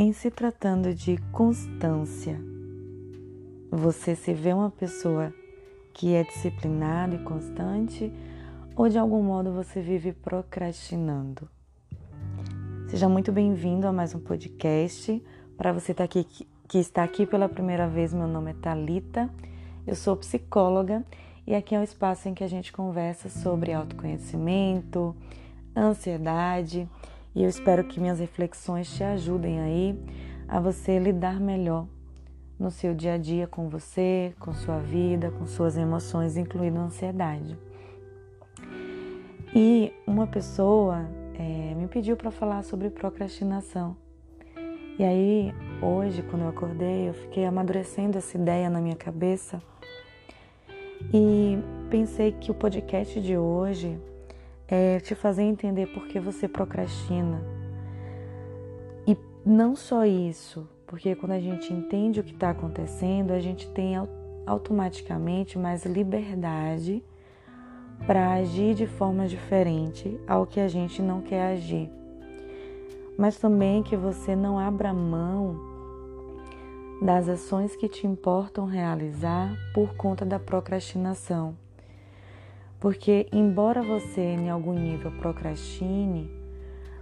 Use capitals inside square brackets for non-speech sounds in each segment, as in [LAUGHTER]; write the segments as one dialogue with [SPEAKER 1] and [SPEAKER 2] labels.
[SPEAKER 1] Em se tratando de constância, você se vê uma pessoa que é disciplinada e constante ou de algum modo você vive procrastinando? Seja muito bem-vindo a mais um podcast. Para você tá aqui, que está aqui pela primeira vez, meu nome é Talita. Eu sou psicóloga e aqui é um espaço em que a gente conversa sobre autoconhecimento, ansiedade e eu espero que minhas reflexões te ajudem aí a você lidar melhor no seu dia a dia com você, com sua vida, com suas emoções, incluindo a ansiedade. E uma pessoa é, me pediu para falar sobre procrastinação. E aí, hoje, quando eu acordei, eu fiquei amadurecendo essa ideia na minha cabeça e pensei que o podcast de hoje é te fazer entender por que você procrastina. E não só isso, porque quando a gente entende o que está acontecendo, a gente tem automaticamente mais liberdade para agir de forma diferente ao que a gente não quer agir. Mas também que você não abra mão das ações que te importam realizar por conta da procrastinação. Porque, embora você em algum nível procrastine,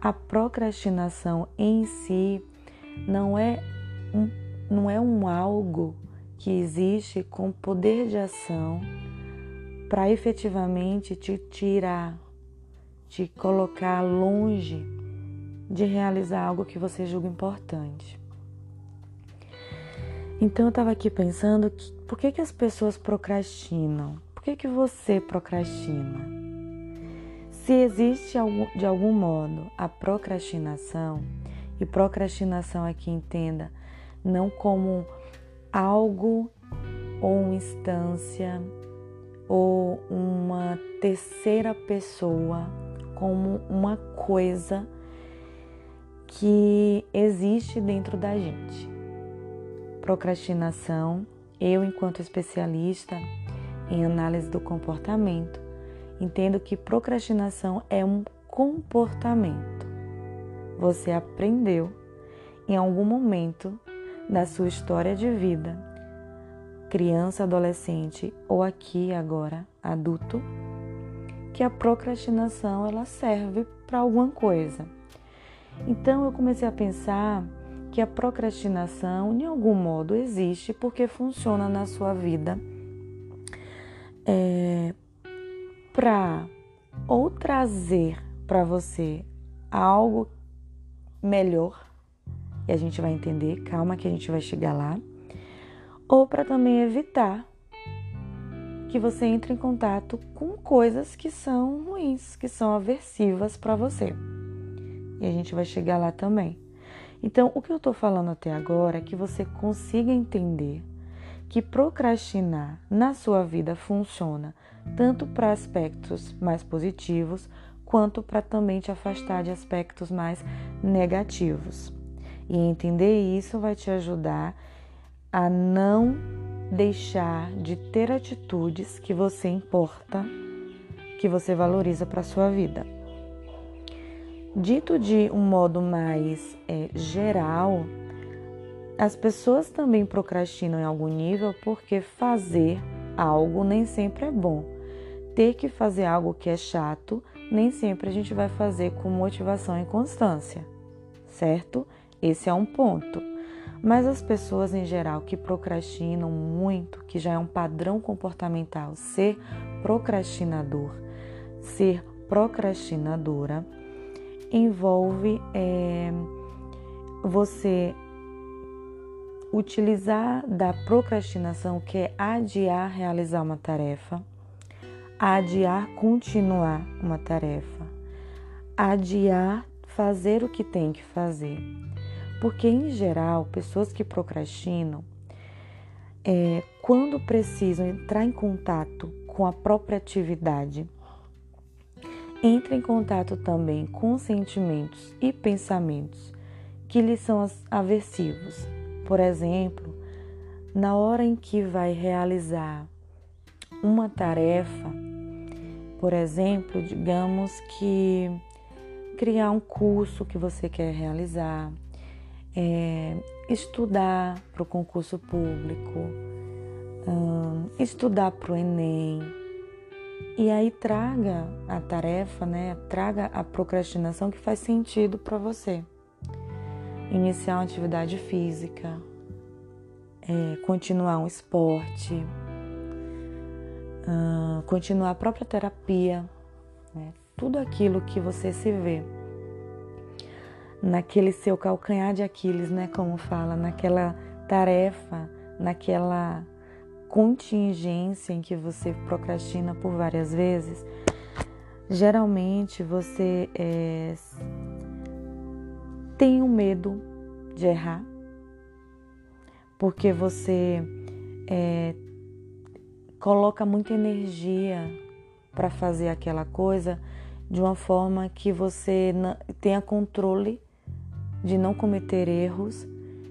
[SPEAKER 1] a procrastinação em si não é um, não é um algo que existe com poder de ação para efetivamente te tirar, te colocar longe de realizar algo que você julga importante. Então eu estava aqui pensando que por que, que as pessoas procrastinam? Que, que você procrastina? Se existe de algum modo a procrastinação, e procrastinação aqui entenda não como algo ou uma instância ou uma terceira pessoa, como uma coisa que existe dentro da gente. Procrastinação, eu, enquanto especialista, em análise do comportamento, entendo que procrastinação é um comportamento. Você aprendeu em algum momento da sua história de vida, criança, adolescente ou aqui agora adulto, que a procrastinação ela serve para alguma coisa. Então eu comecei a pensar que a procrastinação, de algum modo, existe porque funciona na sua vida é, para ou trazer para você algo melhor, e a gente vai entender, calma que a gente vai chegar lá, ou para também evitar que você entre em contato com coisas que são ruins, que são aversivas para você. E a gente vai chegar lá também. Então, o que eu estou falando até agora é que você consiga entender que procrastinar na sua vida funciona tanto para aspectos mais positivos quanto para também te afastar de aspectos mais negativos. E entender isso vai te ajudar a não deixar de ter atitudes que você importa, que você valoriza para a sua vida. Dito de um modo mais é, geral, as pessoas também procrastinam em algum nível porque fazer algo nem sempre é bom. Ter que fazer algo que é chato, nem sempre a gente vai fazer com motivação e constância, certo? Esse é um ponto. Mas as pessoas em geral que procrastinam muito, que já é um padrão comportamental ser procrastinador, ser procrastinadora, envolve é, você utilizar da procrastinação, que é adiar realizar uma tarefa, adiar continuar uma tarefa, adiar fazer o que tem que fazer. Porque, em geral, pessoas que procrastinam, é, quando precisam entrar em contato com a própria atividade, entra em contato também com sentimentos e pensamentos que lhes são aversivos, por exemplo, na hora em que vai realizar uma tarefa, por exemplo, digamos que criar um curso que você quer realizar, é, estudar para o concurso público, hum, estudar para o Enem. E aí traga a tarefa, né? Traga a procrastinação que faz sentido para você. Iniciar uma atividade física, é, continuar um esporte, uh, continuar a própria terapia, né? tudo aquilo que você se vê naquele seu calcanhar de Aquiles, né? Como fala, naquela tarefa, naquela contingência em que você procrastina por várias vezes, geralmente você é, tem o um medo de errar, porque você é, coloca muita energia para fazer aquela coisa de uma forma que você tenha controle de não cometer erros,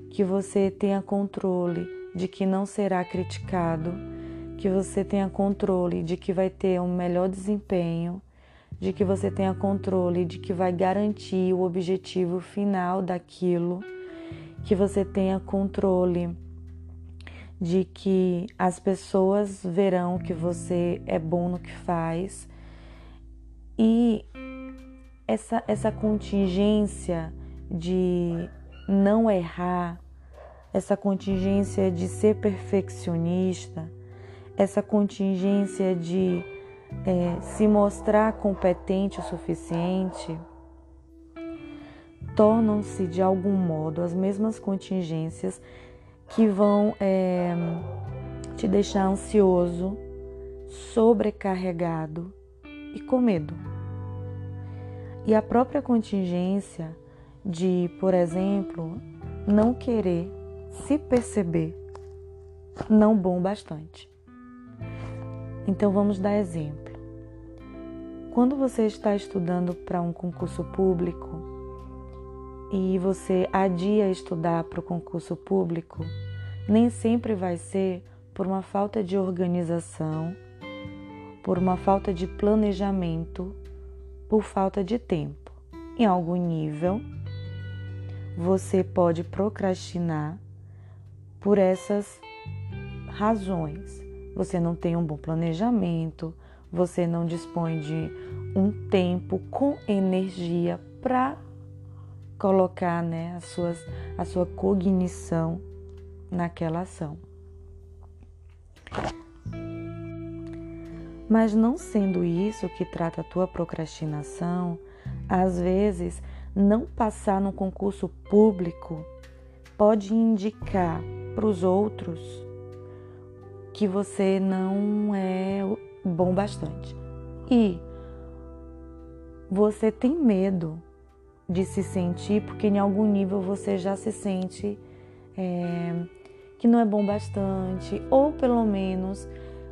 [SPEAKER 1] que você tenha controle de que não será criticado, que você tenha controle de que vai ter um melhor desempenho, de que você tenha controle de que vai garantir o objetivo final daquilo, que você tenha controle de que as pessoas verão que você é bom no que faz. E essa, essa contingência de não errar, essa contingência de ser perfeccionista, essa contingência de é, se mostrar competente o suficiente, tornam-se de algum modo as mesmas contingências que vão é, te deixar ansioso, sobrecarregado e com medo. E a própria contingência de, por exemplo, não querer se perceber não bom bastante. Então vamos dar exemplo. Quando você está estudando para um concurso público e você adia estudar para o concurso público, nem sempre vai ser por uma falta de organização, por uma falta de planejamento, por falta de tempo. Em algum nível, você pode procrastinar por essas razões. Você não tem um bom planejamento, você não dispõe de um tempo com energia para colocar né, as suas, a sua cognição naquela ação. Mas não sendo isso que trata a tua procrastinação, às vezes não passar no concurso público pode indicar para os outros que você não é bom bastante. E você tem medo de se sentir, porque em algum nível você já se sente é, que não é bom bastante, ou pelo menos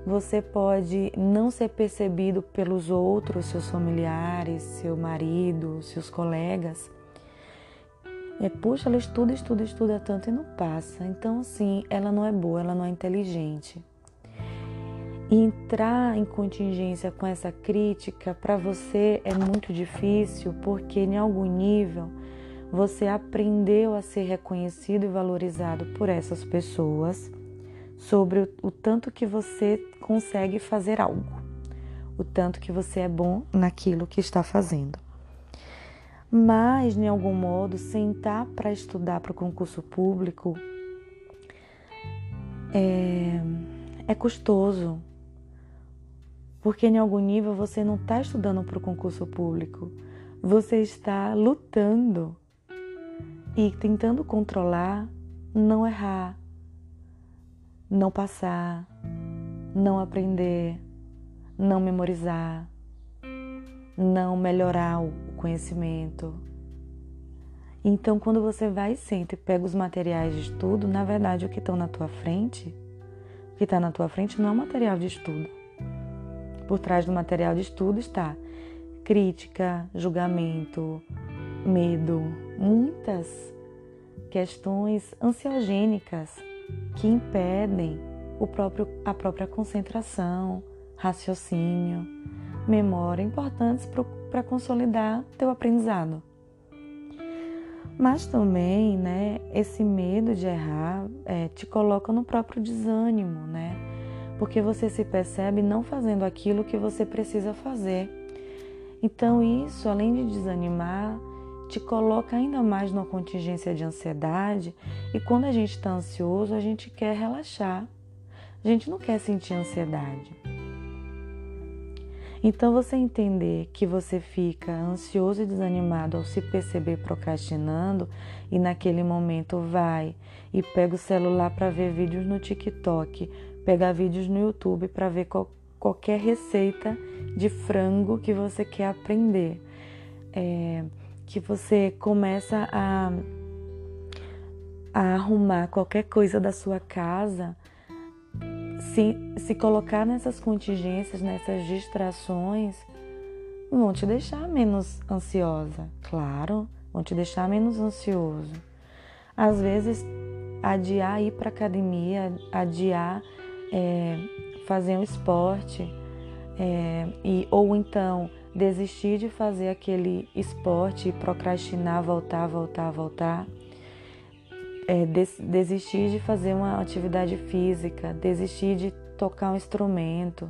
[SPEAKER 1] você pode não ser percebido pelos outros, seus familiares, seu marido, seus colegas. É, puxa, ela estuda, estuda, estuda tanto e não passa. Então, assim, ela não é boa, ela não é inteligente. Entrar em contingência com essa crítica para você é muito difícil, porque em algum nível você aprendeu a ser reconhecido e valorizado por essas pessoas sobre o, o tanto que você consegue fazer algo, o tanto que você é bom naquilo que está fazendo. Mas, de algum modo, sentar para estudar para o concurso público é, é custoso, porque em algum nível você não está estudando para o concurso público, você está lutando e tentando controlar, não errar, não passar, não aprender, não memorizar, não melhorar o conhecimento. Então, quando você vai e senta e pega os materiais de estudo, na verdade, o que estão na tua frente, o que está na tua frente não é material de estudo. Por trás do material de estudo está crítica, julgamento, medo, muitas questões ansiogênicas que impedem o próprio, a própria concentração, raciocínio, memória, importantes para consolidar teu aprendizado. Mas também, né, esse medo de errar é, te coloca no próprio desânimo, né? Porque você se percebe não fazendo aquilo que você precisa fazer. Então, isso, além de desanimar, te coloca ainda mais numa contingência de ansiedade. E quando a gente está ansioso, a gente quer relaxar. A gente não quer sentir ansiedade. Então, você entender que você fica ansioso e desanimado ao se perceber procrastinando e naquele momento vai e pega o celular para ver vídeos no TikTok, pegar vídeos no YouTube para ver qual, qualquer receita de frango que você quer aprender. É, que você começa a, a arrumar qualquer coisa da sua casa se, se colocar nessas contingências, nessas distrações, vão te deixar menos ansiosa, claro, vão te deixar menos ansioso. Às vezes, adiar ir para academia, adiar é, fazer um esporte, é, e, ou então desistir de fazer aquele esporte e procrastinar, voltar, voltar, voltar é, des desistir de fazer uma atividade física, desistir de tocar um instrumento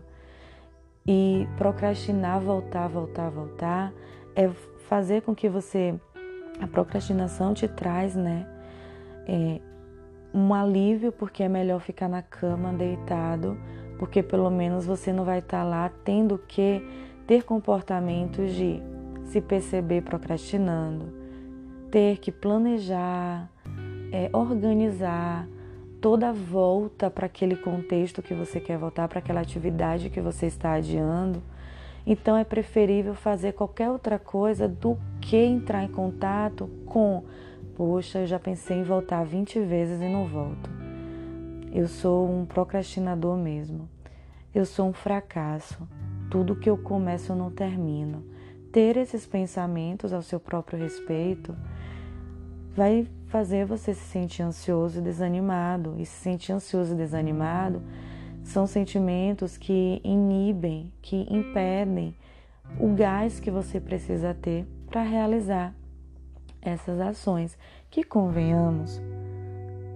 [SPEAKER 1] e procrastinar, voltar, voltar, voltar, é fazer com que você a procrastinação te traz, né, é, um alívio porque é melhor ficar na cama deitado, porque pelo menos você não vai estar tá lá tendo que ter comportamentos de se perceber procrastinando, ter que planejar, é, organizar toda a volta para aquele contexto que você quer voltar, para aquela atividade que você está adiando. Então é preferível fazer qualquer outra coisa do que entrar em contato com, poxa, eu já pensei em voltar 20 vezes e não volto. Eu sou um procrastinador mesmo. Eu sou um fracasso. Tudo que eu começo eu não termino. Ter esses pensamentos ao seu próprio respeito vai fazer você se sentir ansioso e desanimado. E se sentir ansioso e desanimado são sentimentos que inibem, que impedem o gás que você precisa ter para realizar essas ações. Que convenhamos,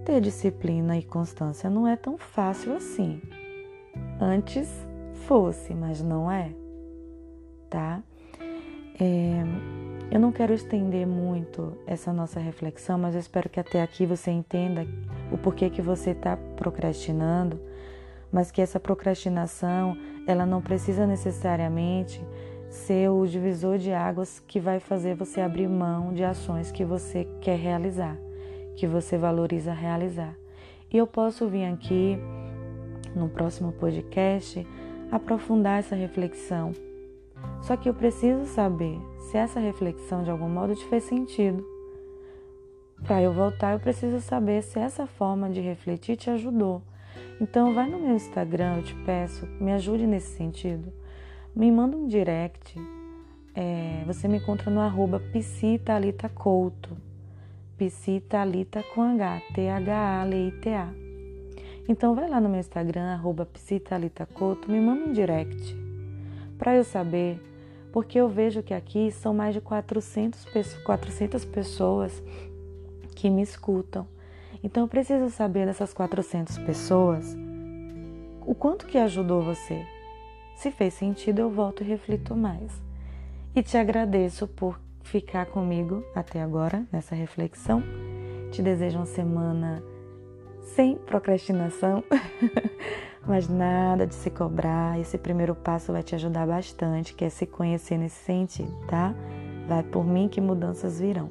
[SPEAKER 1] ter disciplina e constância não é tão fácil assim. Antes fosse, mas não é, tá? É, eu não quero estender muito essa nossa reflexão, mas eu espero que até aqui você entenda o porquê que você está procrastinando, mas que essa procrastinação ela não precisa necessariamente ser o divisor de águas que vai fazer você abrir mão de ações que você quer realizar, que você valoriza realizar. E eu posso vir aqui no próximo podcast aprofundar essa reflexão só que eu preciso saber se essa reflexão de algum modo te fez sentido. Para eu voltar, eu preciso saber se essa forma de refletir te ajudou. Então, vai no meu Instagram, eu te peço, me ajude nesse sentido. Me manda um direct. É, você me encontra no arroba psitalita.couto. Psitalita com H, T-H-A-L-I-T-A. Então, vai lá no meu Instagram, arroba me manda um direct para eu saber, porque eu vejo que aqui são mais de 400, 400 pessoas que me escutam. Então eu preciso saber dessas 400 pessoas o quanto que ajudou você. Se fez sentido, eu volto e reflito mais. E te agradeço por ficar comigo até agora nessa reflexão. Te desejo uma semana sem procrastinação. [LAUGHS] Mas nada de se cobrar, esse primeiro passo vai te ajudar bastante, que é se conhecer nesse sentido, tá? Vai por mim que mudanças virão.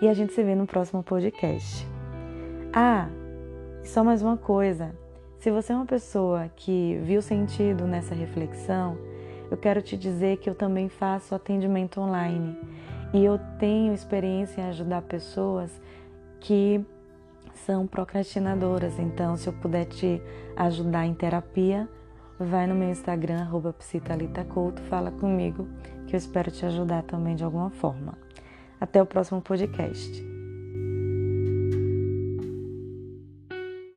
[SPEAKER 1] E a gente se vê no próximo podcast. Ah, só mais uma coisa. Se você é uma pessoa que viu sentido nessa reflexão, eu quero te dizer que eu também faço atendimento online e eu tenho experiência em ajudar pessoas que são procrastinadoras. Então, se eu puder te ajudar em terapia, vai no meu Instagram, psitalitacouto, fala comigo, que eu espero te ajudar também de alguma forma. Até o próximo podcast.